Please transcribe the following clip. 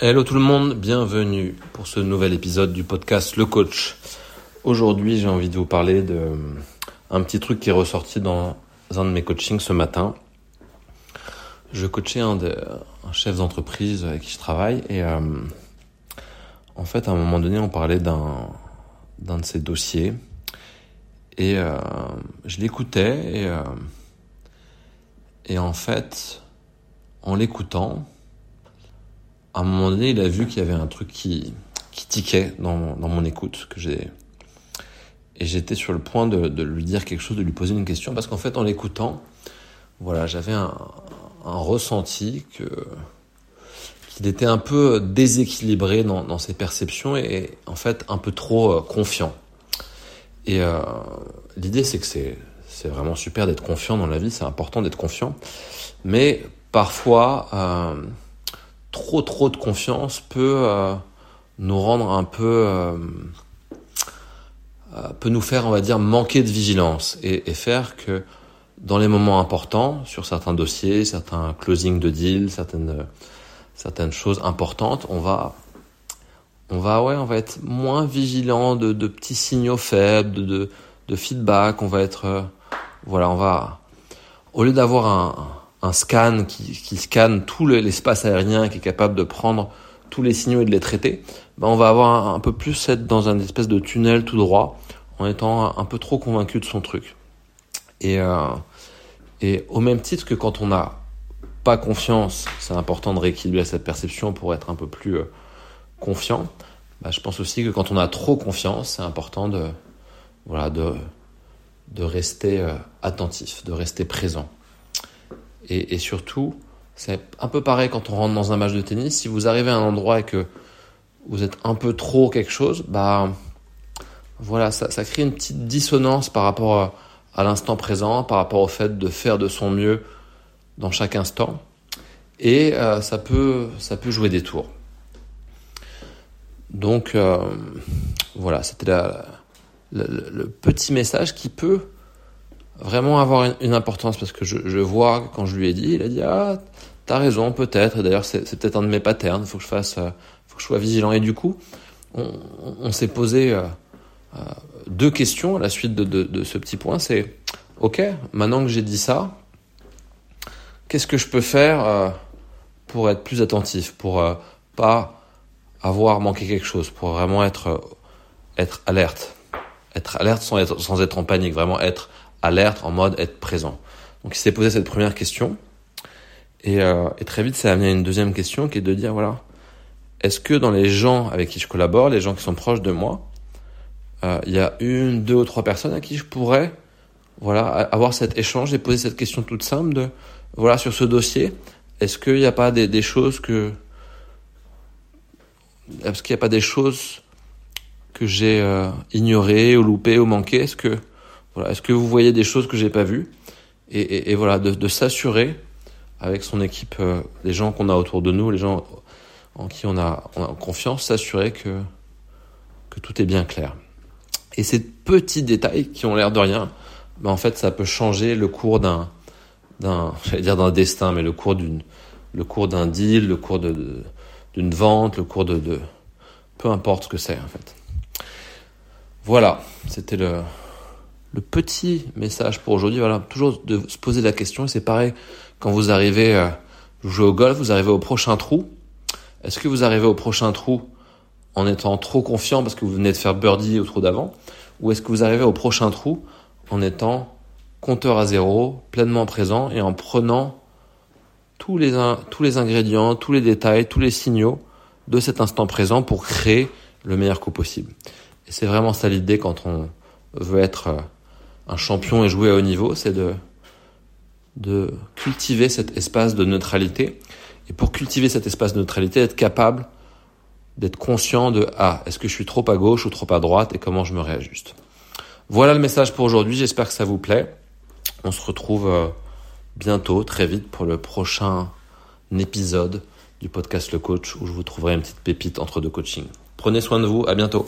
Hello tout le monde, bienvenue pour ce nouvel épisode du podcast Le Coach. Aujourd'hui, j'ai envie de vous parler de euh, un petit truc qui est ressorti dans un de mes coachings ce matin. Je coachais un, de, un chef d'entreprise avec qui je travaille et euh, en fait, à un moment donné, on parlait d'un d'un de ses dossiers et euh, je l'écoutais et euh, et en fait, en l'écoutant, à un moment donné, il a vu qu'il y avait un truc qui, qui tiquait dans, dans mon écoute, que j'ai. Et j'étais sur le point de, de, lui dire quelque chose, de lui poser une question, parce qu'en fait, en l'écoutant, voilà, j'avais un, un, ressenti que qu'il était un peu déséquilibré dans, dans, ses perceptions et en fait un peu trop euh, confiant. Et euh, l'idée, c'est que c'est c'est vraiment super d'être confiant dans la vie, c'est important d'être confiant, mais parfois. Euh, trop trop de confiance peut euh, nous rendre un peu euh, euh, peut nous faire on va dire manquer de vigilance et, faire que dans les moments importants sur certains dossiers certains closing de deal certaines certaines choses importantes on va on va ouais on va être moins vigilant de, petits signaux faibles de, de, feedback. On va être voilà on va au lieu d'avoir un scan qui, qui scanne tout l'espace aérien, qui est capable de prendre tous les signaux et de les traiter, ben on va avoir un, un, peu plus être dans un espèce de tunnel tout droit, en étant un, peu trop convaincu de son truc. Et, euh, et au même titre que quand on n'a pas confiance, c'est important de rééquilibrer cette perception pour être un peu plus euh, confiant. Ben je pense aussi que quand on a trop confiance, c'est important de, voilà, de, de rester euh, attentif, de rester présent. Et, surtout, c'est un peu pareil quand on rentre dans un match de tennis. Si vous arrivez à un endroit et que vous êtes un peu trop quelque chose, bah voilà, ça, crée une petite dissonance par rapport à, l'instant présent, par rapport au fait de faire de son mieux dans chaque instant. Et euh, ça, peut, ça peut jouer des tours. Donc euh, voilà, c'était le petit message qui peut vraiment avoir une, importance parce que je, je, vois quand je lui ai dit, il a dit ah t'as raison peut-être. D'ailleurs c'est, peut-être un de mes patterns. Faut que je fasse, euh, faut que je sois vigilant. Et du coup, on, s'est posé euh, euh, deux questions à la suite de, ce petit point. C'est ok, maintenant que j'ai dit ça, qu'est-ce que je peux faire pour être plus attentif, pour pas avoir manqué quelque chose, pour vraiment être être alerte, être alerte sans être sans être en panique, vraiment être alerte, en mode être présent. Donc il s'est posé cette première question. Et, euh, et, très vite, ça a amené à une deuxième question qui est de dire, voilà, est-ce que dans les gens avec qui je collabore, les gens qui sont proches de moi, euh, il y a une, deux ou trois personnes à qui je pourrais voilà, avoir cet échange et poser cette question toute simple de, voilà, sur ce dossier, est-ce qu'il n'y a pas des, des choses que... Est-ce qu'il n'y a pas des choses que j'ai euh, ignorées ou loupées ou manquées? Est-ce que est-ce que vous voyez des choses que j'ai pas vues et, voilà, de, s'assurer avec son équipe, euh, les gens qu'on a autour de nous, les gens en qui on a, on confiance, s'assurer que que tout est bien clair. Et ces petits détails qui ont l'air de rien, ben en fait, ça peut changer le cours d'un d'un, j'allais dire d'un destin, mais le cours d'une, le cours d'un deal, le cours de, d'une vente, le cours de, de, peu importe ce que c'est en fait. Voilà, c'était le, le petit message pour aujourd'hui, voilà, toujours de se poser la question. C'est pareil quand vous arrivez, euh, vous jouez au golf, vous arrivez au prochain trou. Est-ce que vous arrivez au prochain trou en étant trop confiant parce que vous venez de faire birdie au trou d'avant, ou est-ce que vous arrivez au prochain trou en étant compteur à zéro, pleinement présent et en prenant tous les, tous les ingrédients, tous les détails, tous les signaux de cet instant présent pour créer le meilleur coup possible? Et c'est vraiment ça l'idée quand on veut être euh, un champion et jouer à haut niveau, c'est de, cultiver cet espace de neutralité. Et pour cultiver cet espace de neutralité, être capable d'être conscient de ah, est-ce que je suis trop à gauche ou trop à droite et comment je me réajuste. Voilà le message pour aujourd'hui, j'espère que ça vous plaît. On se retrouve euh, bientôt, très vite, pour le prochain épisode du podcast Le Coach où je vous trouverai une petite pépite entre deux coachings. Prenez soin de vous, à bientôt.